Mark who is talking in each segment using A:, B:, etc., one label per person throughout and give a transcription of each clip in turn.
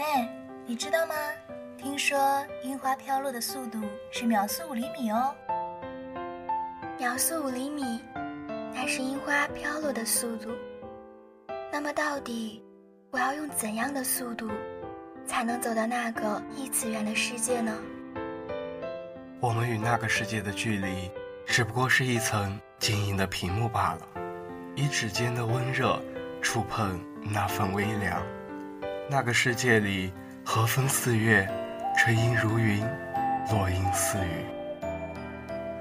A: 哎，你知道吗？听说樱花飘落的速度是秒速五厘米哦。
B: 秒速五厘米，那是樱花飘落的速度。那么到底我要用怎样的速度，才能走到那个异次元的世界呢？
C: 我们与那个世界的距离，只不过是一层晶莹的屏幕罢了。以指尖的温热触碰那份微凉，那个世界里和风似月，春阴如云，落英似雨。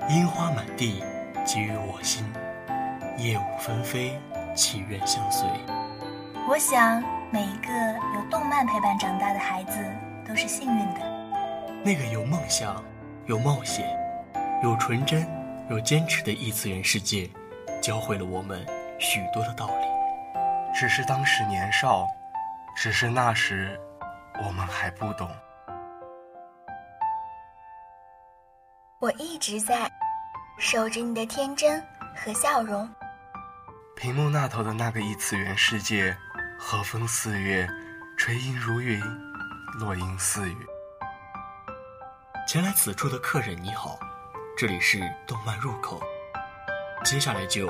D: 樱花满地，给予我心；叶舞纷飞，祈愿相随。
A: 我想，每一个有动漫陪伴长大的孩子都是幸运的。
D: 那个有梦想、有冒险、有纯真、有坚持的异次元世界，教会了我们。许多的道理，
C: 只是当时年少，只是那时我们还不懂。
B: 我一直在守着你的天真和笑容。
C: 屏幕那头的那个异次元世界，和风四月，垂樱如云，落英似雨。
D: 前来此处的客人你好，这里是动漫入口，接下来就。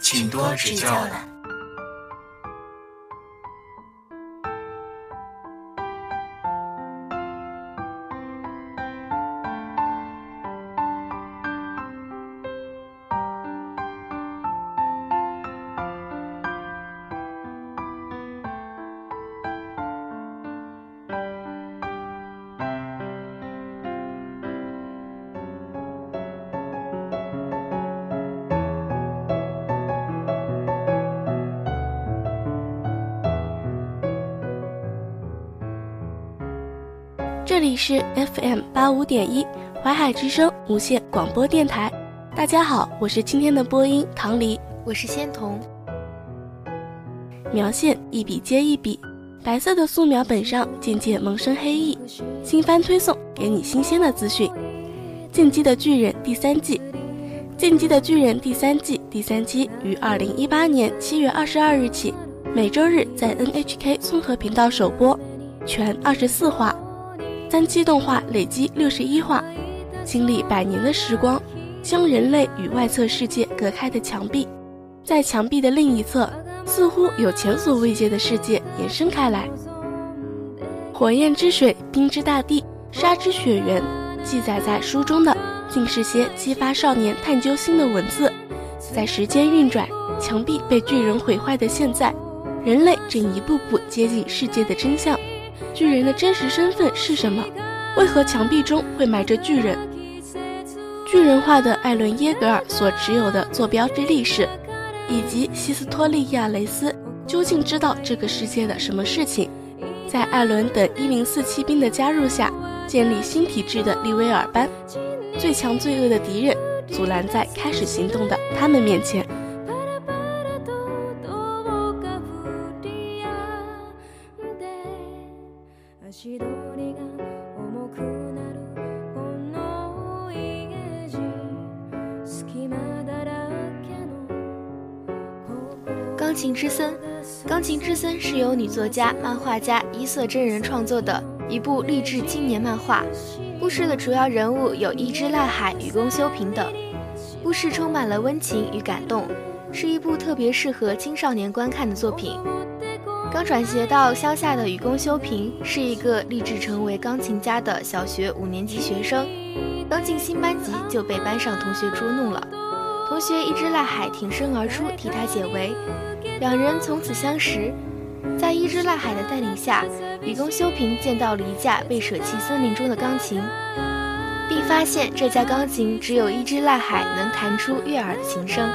B: 请多指教了。
E: 这里是 FM 八五点一淮海之声无线广播电台，大家好，我是今天的播音唐黎，
B: 我是仙童。
E: 描线一笔接一笔，白色的素描本上渐渐萌生黑意。新番推送，给你新鲜的资讯。《进击的巨人》第三季，《进击的巨人》第三季第三期于二零一八年七月二十二日起，每周日在 NHK 综合频道首播，全二十四话。三期动画累积六十一话，经历百年的时光，将人类与外侧世界隔开的墙壁，在墙壁的另一侧，似乎有前所未见的世界延伸开来。火焰之水，冰之大地，沙之雪原，记载在书中的，竟是些激发少年探究心的文字。在时间运转，墙壁被巨人毁坏的现在，人类正一步步接近世界的真相。巨人的真实身份是什么？为何墙壁中会埋着巨人？巨人化的艾伦耶格尔所持有的坐标之历史，以及西斯托利亚雷斯究竟知道这个世界的什么事情？在艾伦等一零四骑兵的加入下，建立新体制的利威尔班，最强罪恶的敌人，阻拦在开始行动的他们面前。
B: 钢琴之森，钢琴之森是由女作家、漫画家伊色真人创作的一部励志青年漫画。故事的主要人物有伊之濑海与宫修平等。故事充满了温情与感动，是一部特别适合青少年观看的作品。刚转学到乡下的雨宫修平是一个立志成为钢琴家的小学五年级学生，刚进新班级就被班上同学捉弄了。同学伊之濑海挺身而出替他解围。两人从此相识，在一之濑海的带领下，雨宫修平见到了一架被舍弃森林中的钢琴，并发现这架钢琴只有一只濑海能弹出悦耳的琴声。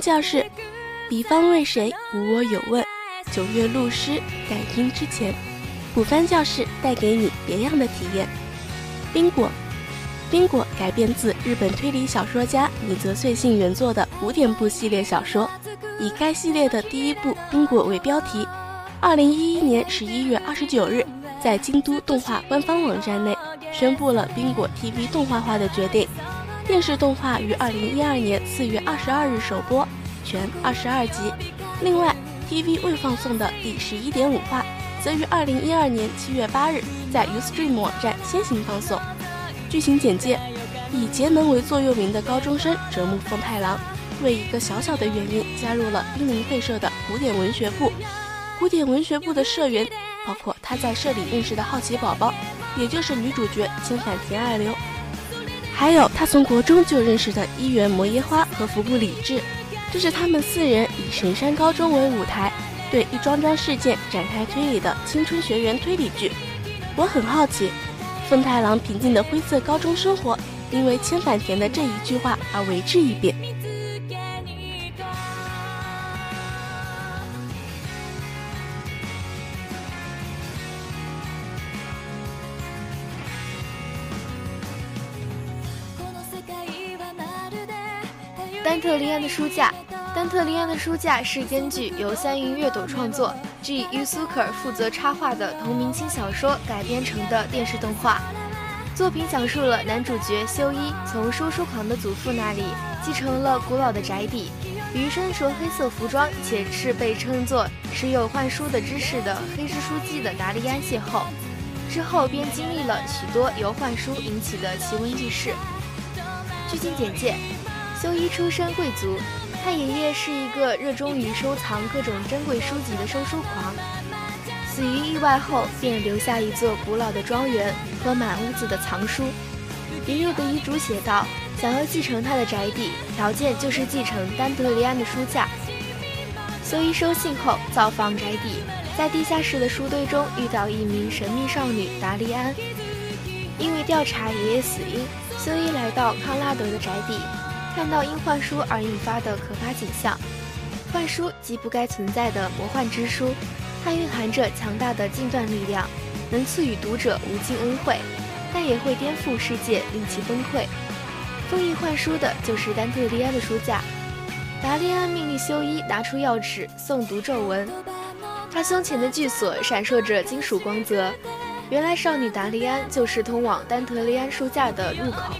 E: 教室，彼方为谁？无我有问。九月录诗，感应之前。补番教室带给你别样的体验。冰果，冰果改编自日本推理小说家米泽穗信原作的古典部系列小说，以该系列的第一部《冰果》为标题。二零一一年十一月二十九日，在京都动画官方网站内宣布了冰果 TV 动画化的决定。电视动画于二零一二年四月二十二日首播，全二十二集。另外，TV 未放送的第十一点五话，则于二零一二年七月八日在 Ustream 网站先行放送。剧情简介：以节能为座右铭的高中生折木奉太郎，为一个小小的原因加入了濒临废社的古典文学部。古典文学部的社员包括他在社里认识的好奇宝宝，也就是女主角千反田爱流。还有他从国中就认识的一原摩耶花和服部理智，这是他们四人以神山高中为舞台，对一桩桩事件展开推理的青春学园推理剧。我很好奇，凤太郎平静的灰色高中生活，因为千反田的这一句话而为之一变。
B: 特利安的书架，丹特利安的书架是根据由三云月斗创作，G. Usuker 负责插画的同名轻小说改编成的电视动画。作品讲述了男主角修一从书书狂的祖父那里继承了古老的宅邸，与身着黑色服装且是被称作持有幻书的知识的黑之书记的达利安邂逅，之后便经历了许多由幻书引起的奇闻异事。剧情简介。修一出身贵族，他爷爷是一个热衷于收藏各种珍贵书籍的收书狂。死于意外后，便留下一座古老的庄园和满屋子的藏书。爷爷的遗嘱写道：想要继承他的宅邸，条件就是继承丹德利安的书架。修一收信后，造访宅邸，在地下室的书堆中遇到一名神秘少女达利安。因为调查爷爷死因，修一来到康拉德的宅邸。看到因幻书而引发的可怕景象，幻书即不该存在的魔幻之书，它蕴含着强大的禁断力量，能赐予读者无尽恩惠，但也会颠覆世界，令其崩溃。封印幻书的就是丹特利安的书架。达利安命令修一拿出钥匙诵读咒文，他胸前的巨锁闪烁着金属光泽，原来少女达利安就是通往丹特利安书架的入口。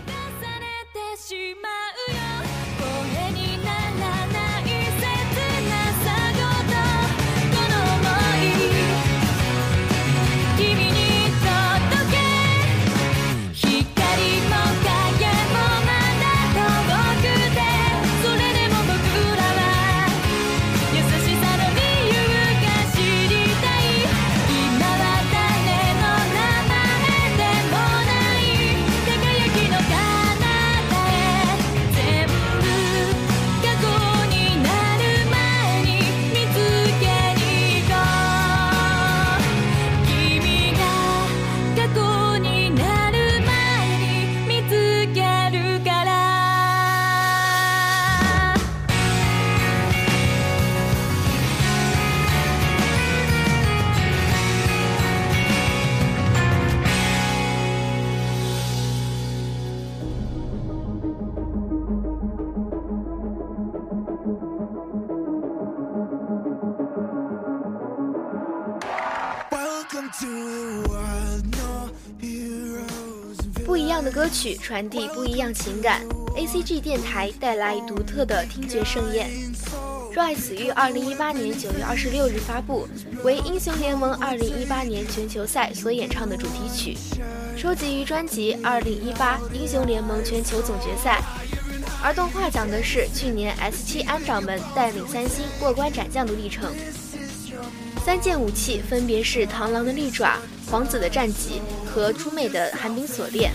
B: 的歌曲传递不一样情感，A C G 电台带来独特的听觉盛宴。Rise 于二零一八年九月二十六日发布，为英雄联盟二零一八年全球赛所演唱的主题曲，收集于专辑二零一八英雄联盟全球总决赛。而动画讲的是去年 S 七安掌门带领三星过关斩将的历程。三件武器分别是螳螂的利爪、皇子的战戟和出妹的寒冰锁链。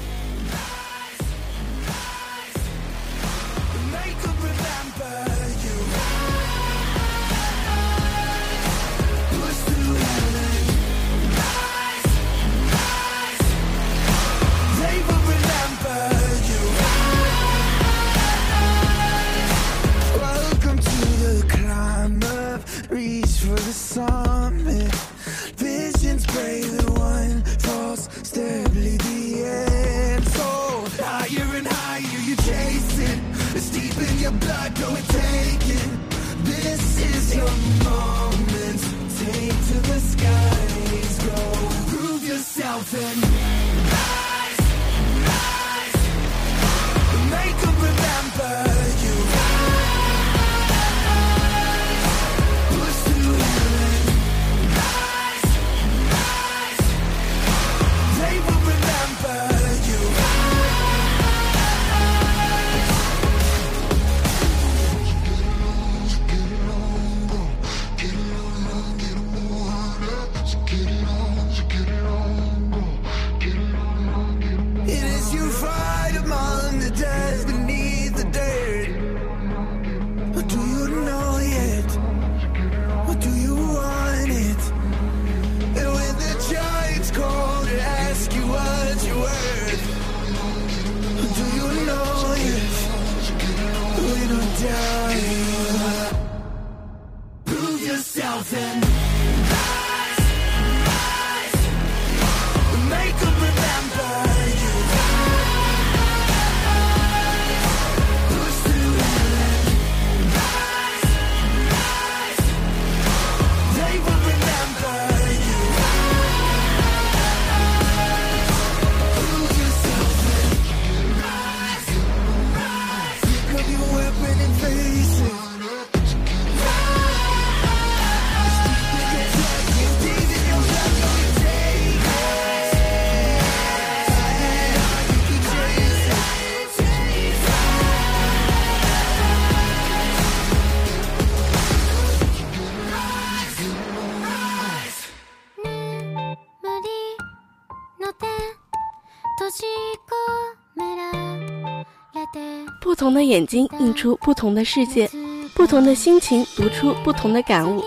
E: 同的眼睛映出不同的世界，不同的心情读出不同的感悟。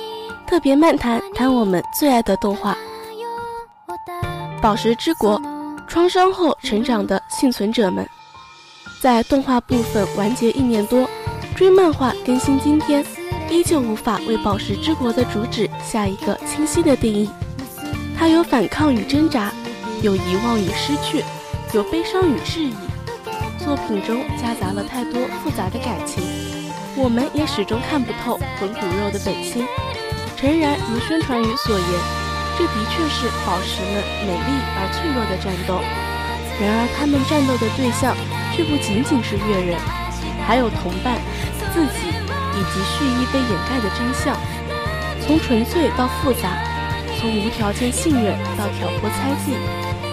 E: 特别漫谈谈我们最爱的动画《宝石之国》，创伤后成长的幸存者们，在动画部分完结一年多，追漫画更新今天，依旧无法为《宝石之国》的主旨下一个清晰的定义。它有反抗与挣扎，有遗忘与失去，有悲伤与质疑。作品中夹杂了太多复杂的感情，我们也始终看不透魂骨肉的本心。诚然，如宣传语所言，这的确是宝石们美丽而脆弱的战斗。然而，他们战斗的对象却不仅仅是月人，还有同伴、自己以及蓄意被掩盖的真相。从纯粹到复杂，从无条件信任到挑拨猜忌，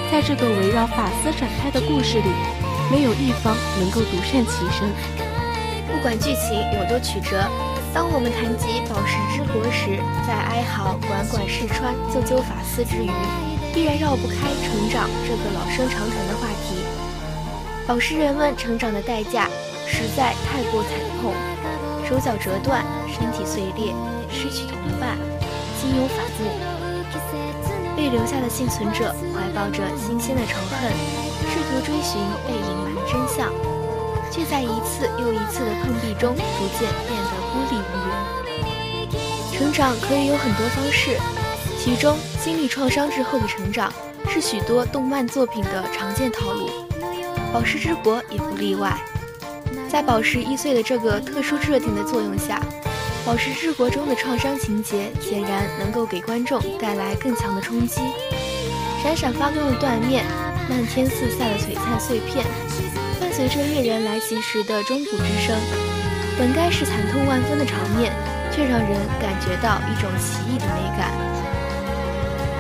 E: 在这个围绕法斯展开的故事里。没有一方能够独善其身。
B: 不管剧情有多曲折，当我们谈及宝石之国时，在哀嚎管管世川救救法司之余，必然绕不开成长这个老生常谈的话题。宝石人们成长的代价实在太过惨痛：手脚折断，身体碎裂，失去同伴，心有反目。被留下的幸存者抱着新鲜的仇恨。试图追寻被隐瞒的真相，却在一次又一次的碰壁中逐渐变得孤立无援。成长可以有很多方式，其中经历创伤之后的成长是许多动漫作品的常见套路，《宝石之国》也不例外。在宝石易碎的这个特殊设定的作用下，《宝石之国》中的创伤情节显然能够给观众带来更强的冲击。闪闪发光的缎面，漫天四散的璀璨碎片，伴随着猎人来袭时的钟鼓之声，本该是惨痛万分的场面，却让人感觉到一种奇异的美感。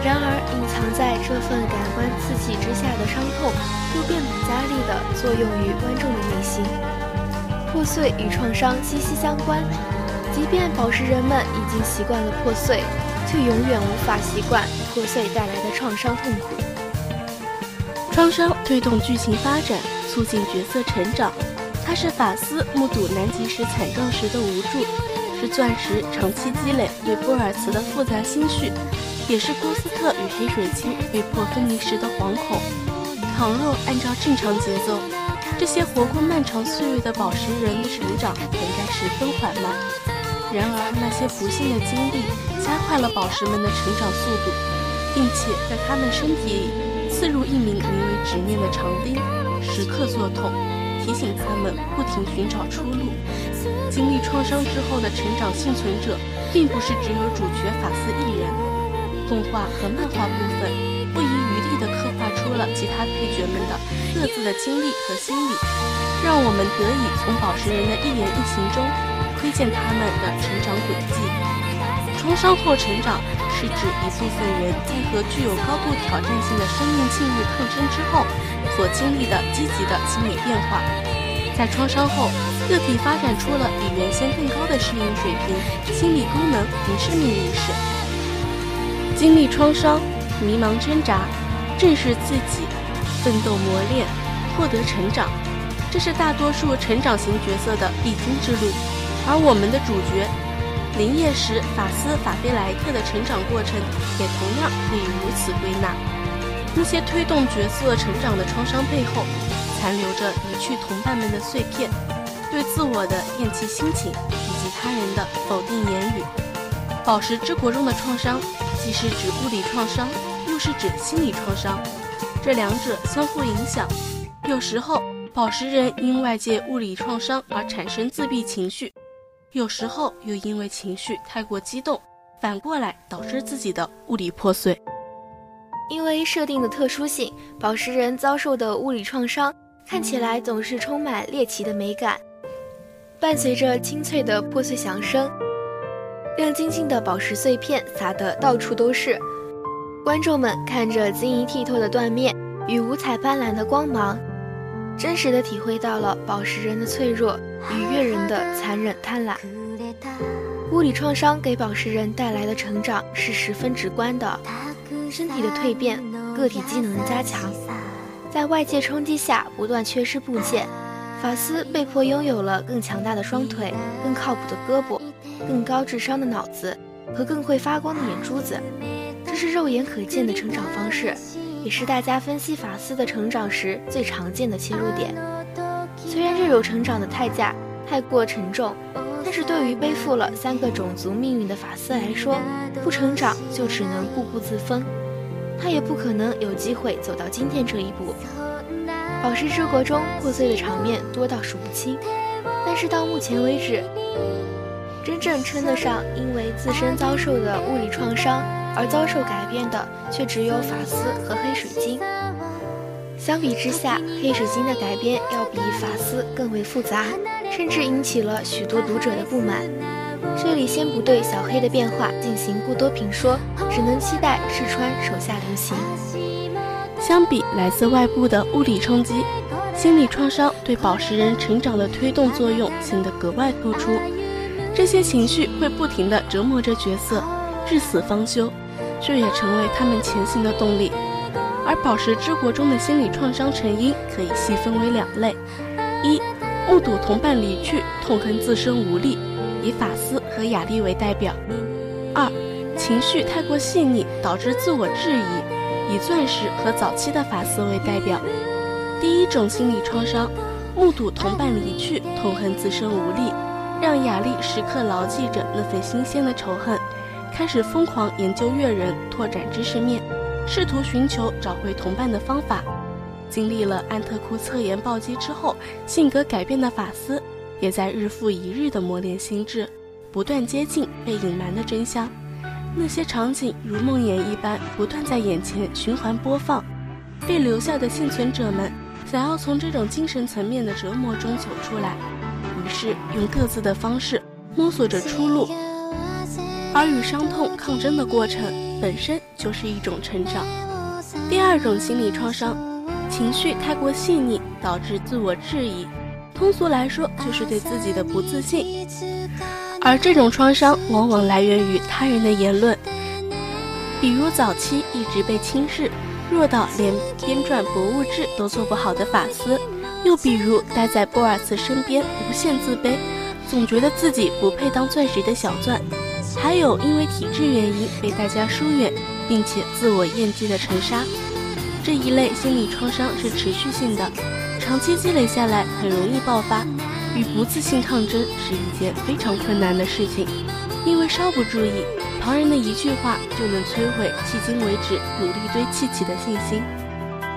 B: 然而，隐藏在这份感官刺激之下的伤痛，又变本加厉地作用于观众的内心。破碎与创伤息息相关，即便宝石人们已经习惯了破碎。却永远无法习惯破碎带来的创伤痛苦。
E: 创伤推动剧情发展，促进角色成长。它是法斯目睹南极时惨状时的无助，是钻石长期积累对波尔茨的复杂心绪，也是郭斯特与黑水晶被迫分离时的惶恐。倘若按照正常节奏，这些活过漫长岁月的宝石人的成长本该十分缓慢。然而那些不幸的经历。加快了宝石们的成长速度，并且在他们身体里刺入一名名为执念的长钉，时刻作痛，提醒他们不停寻找出路。经历创伤之后的成长幸存者，并不是只有主角法斯一人。动画和漫画部分不遗余力地刻画出了其他配角们的各自的经历和心理，让我们得以从宝石人的一言一行中窥见他们的成长轨迹。创伤后成长是指一部分人在和具有高度挑战性的生命境遇抗争之后所经历的积极的心理变化。在创伤后，个体发展出了比原先更高的适应水平、心理功能和生命意识。经历创伤、迷茫挣扎、正视自己、奋斗磨练、获得成长，这是大多数成长型角色的必经之路。而我们的主角。临夜时，法斯法菲莱特的成长过程也同样可以如此归纳。那些推动角色成长的创伤背后，残留着离去同伴们的碎片，对自我的厌弃心情，以及他人的否定言语。宝石之国中的创伤，既是指物理创伤，又是指心理创伤，这两者相互影响。有时候，宝石人因外界物理创伤而产生自闭情绪。有时候又因为情绪太过激动，反过来导致自己的物理破碎。
B: 因为设定的特殊性，宝石人遭受的物理创伤看起来总是充满猎奇的美感，伴随着清脆的破碎响声，亮晶晶的宝石碎片撒得到处都是。观众们看着晶莹剔透的断面与五彩斑斓的光芒。真实的体会到了宝石人的脆弱与悦人的残忍贪婪。物理创伤给宝石人带来的成长是十分直观的，身体的蜕变，个体机能的加强，在外界冲击下不断缺失部件，法斯被迫拥有了更强大的双腿、更靠谱的胳膊、更高智商的脑子和更会发光的眼珠子，这是肉眼可见的成长方式。也是大家分析法斯的成长时最常见的切入点。虽然这种成长的代价太过沉重，但是对于背负了三个种族命运的法斯来说，不成长就只能固步自封，他也不可能有机会走到今天这一步。宝石之国中破碎的场面多到数不清，但是到目前为止，真正称得上因为自身遭受的物理创伤。而遭受改变的却只有法斯和黑水晶。相比之下，黑水晶的改编要比法斯更为复杂，甚至引起了许多读者的不满。这里先不对小黑的变化进行过多评说，只能期待试川手下留情。
E: 相比来自外部的物理冲击，心理创伤对宝石人成长的推动作用显得格外突出。这些情绪会不停地折磨着角色。至死方休，这也成为他们前行的动力。而宝石之国中的心理创伤成因可以细分为两类：一、目睹同伴离去，痛恨自身无力，以法斯和雅丽为代表；二、情绪太过细腻，导致自我质疑，以钻石和早期的法斯为代表。第一种心理创伤，目睹同伴离去，痛恨自身无力，让雅丽时刻牢记着那份新鲜的仇恨。开始疯狂研究月人，拓展知识面，试图寻求找回同伴的方法。经历了安特库测验暴击之后，性格改变的法斯，也在日复一日的磨练心智，不断接近被隐瞒的真相。那些场景如梦魇一般不断在眼前循环播放。被留下的幸存者们想要从这种精神层面的折磨中走出来，于是用各自的方式摸索着出路。而与伤痛抗争的过程本身就是一种成长。第二种心理创伤，情绪太过细腻导致自我质疑，通俗来说就是对自己的不自信。而这种创伤往往来源于他人的言论，比如早期一直被轻视、弱到连编撰博物志都做不好的法斯，又比如待在波尔茨身边无限自卑，总觉得自己不配当钻石的小钻。还有因为体质原因被大家疏远，并且自我厌弃的陈沙，这一类心理创伤是持续性的，长期积累下来很容易爆发。与不自信抗争是一件非常困难的事情，因为稍不注意，旁人的一句话就能摧毁迄今为止努力堆砌起的信心。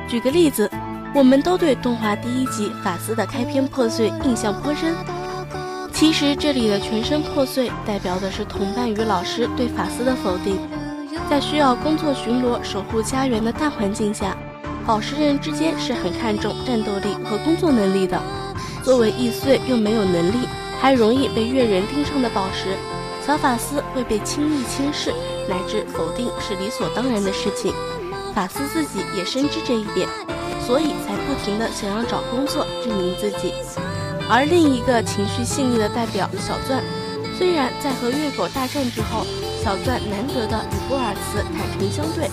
E: 举个例子，我们都对动画第一集法斯的开篇破碎印象颇深。其实这里的全身破碎，代表的是同伴与老师对法斯的否定。在需要工作巡逻、守护家园的大环境下，宝石人之间是很看重战斗力和工作能力的。作为易碎又没有能力，还容易被月人盯上的宝石，小法斯会被轻易轻视乃至否定是理所当然的事情。法斯自己也深知这一点，所以才不停的想要找工作证明自己。而另一个情绪细腻的代表小钻，虽然在和月狗大战之后，小钻难得的与波尔茨坦诚相对，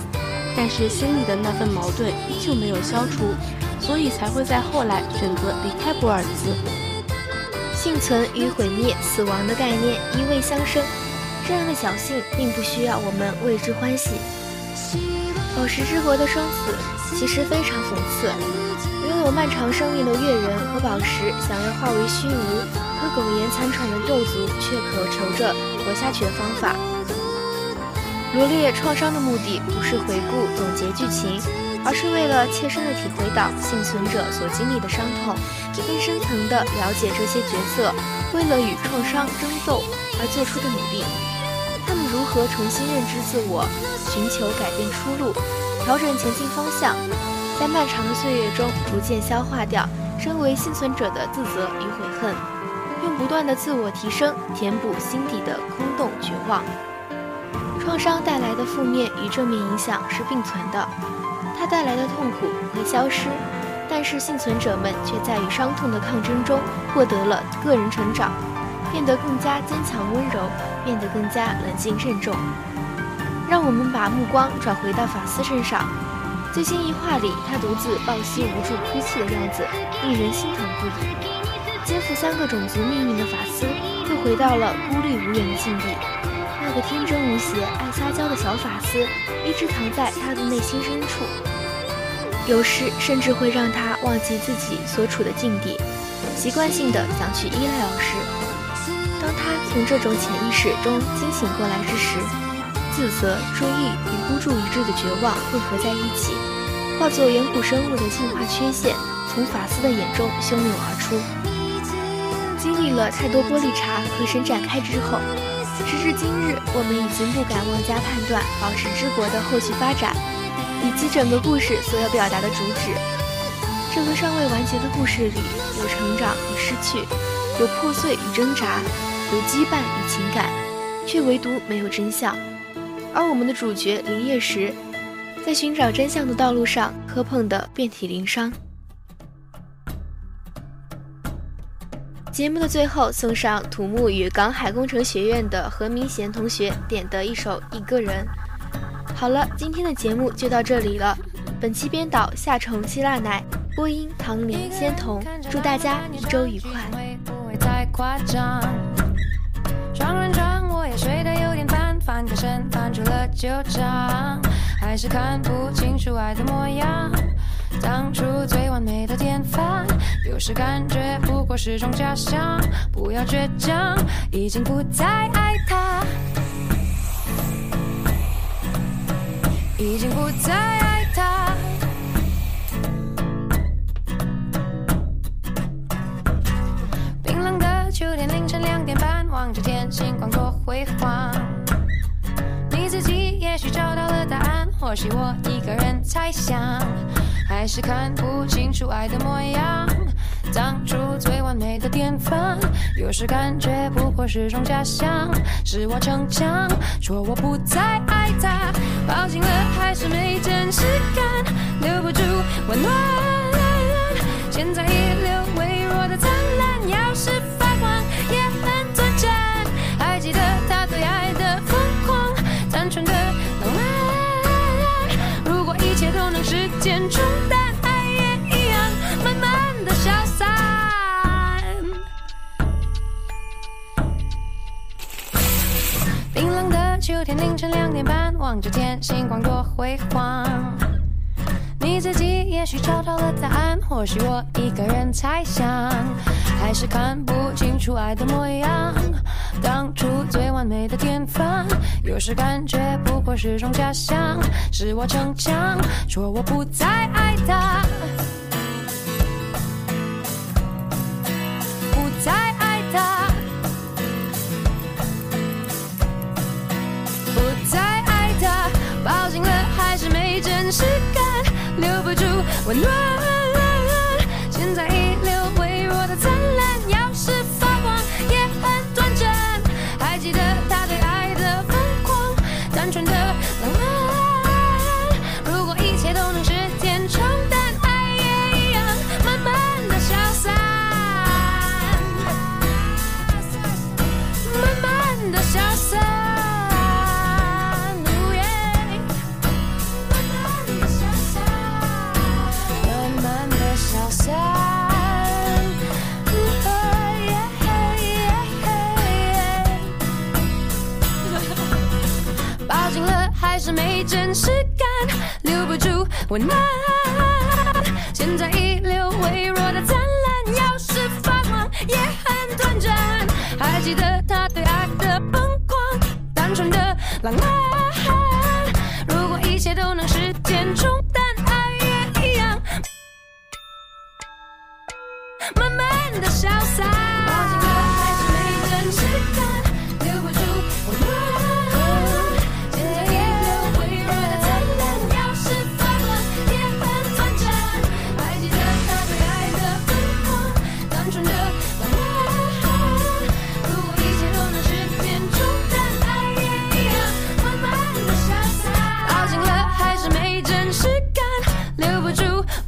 E: 但是心里的那份矛盾依旧没有消除，所以才会在后来选择离开波尔茨。
B: 幸存与毁灭、死亡的概念一味相生，这样的侥幸并不需要我们为之欢喜。宝石之国的生死其实非常讽刺。漫长生命的月人和宝石，想要化为虚无，可苟延残喘的斗族却渴求着活下去的方法。罗列创伤的目的不是回顾总结剧情，而是为了切身的体会到幸存者所经历的伤痛，更深层的了解这些角色为了与创伤争斗而做出的努力。他们如何重新认知自我，寻求改变出路，调整前进方向？在漫长的岁月中，逐渐消化掉身为幸存者的自责与悔恨，用不断的自我提升填补心底的空洞绝望。创伤带来的负面与正面影响是并存的，它带来的痛苦会消失，但是幸存者们却在与伤痛的抗争中获得了个人成长，变得更加坚强温柔，变得更加冷静慎重。让我们把目光转回到法斯身上。最新一话里，他独自抱膝无助哭泣的样子，令人心疼不已。肩负三个种族命运的法斯，又回到了孤立无援的境地。那个天真无邪、爱撒娇的小法斯，一直藏在他的内心深处，有时甚至会让他忘记自己所处的境地，习惯性的想去依赖老师。当他从这种潜意识中惊醒过来之时，自责、追忆与孤注一掷的绝望混合在一起，化作远古生物的进化缺陷，从法斯的眼中汹涌而出。经历了太多玻璃碴和神展开之后，时至今日，我们已经不敢妄加判断宝石之国的后续发展，以及整个故事所要表达的主旨。这个尚未完结的故事里，有成长与失去，有破碎与挣扎，有羁绊与情感，却唯独没有真相。而我们的主角林叶石，在寻找真相的道路上磕碰得遍体鳞伤。节目的最后，送上土木与港海工程学院的何明贤同学点的一首《一个人》。好了，今天的节目就到这里了。本期编导夏虫希腊奶，播音唐林仙童，祝大家一周愉快。翻个身，翻出了旧账，还是看不清楚爱的模样。当初最完美的典范，有时感觉不过是种假象。不要倔强，已经不再爱他，已经不再爱他。冰冷的秋天凌晨两点半，望着天，星
F: 或许我一个人猜想，还是看不清楚爱的模样。当初最完美的典范，有时感觉不过是种假象。是我逞强，说我不再爱他，抱紧了还是没真实感，留不住温暖。秋天凌晨两点半，望着天，星光多辉煌。你自己也许找到了答案，或许我一个人猜想，还是看不清楚爱的模样。当初最完美的典范，有时感觉不过是种假象。是我逞强，说我不再爱他，不住温暖。现在遗留微弱的灿烂，要是发光也很短暂。还记得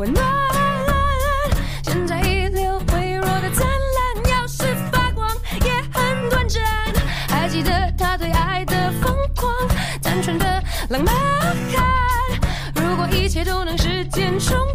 F: 温暖。现在遗留微弱的灿烂，要是发光也很短暂。还记得他对爱的疯狂，单纯的浪漫。如果一切都能时间重。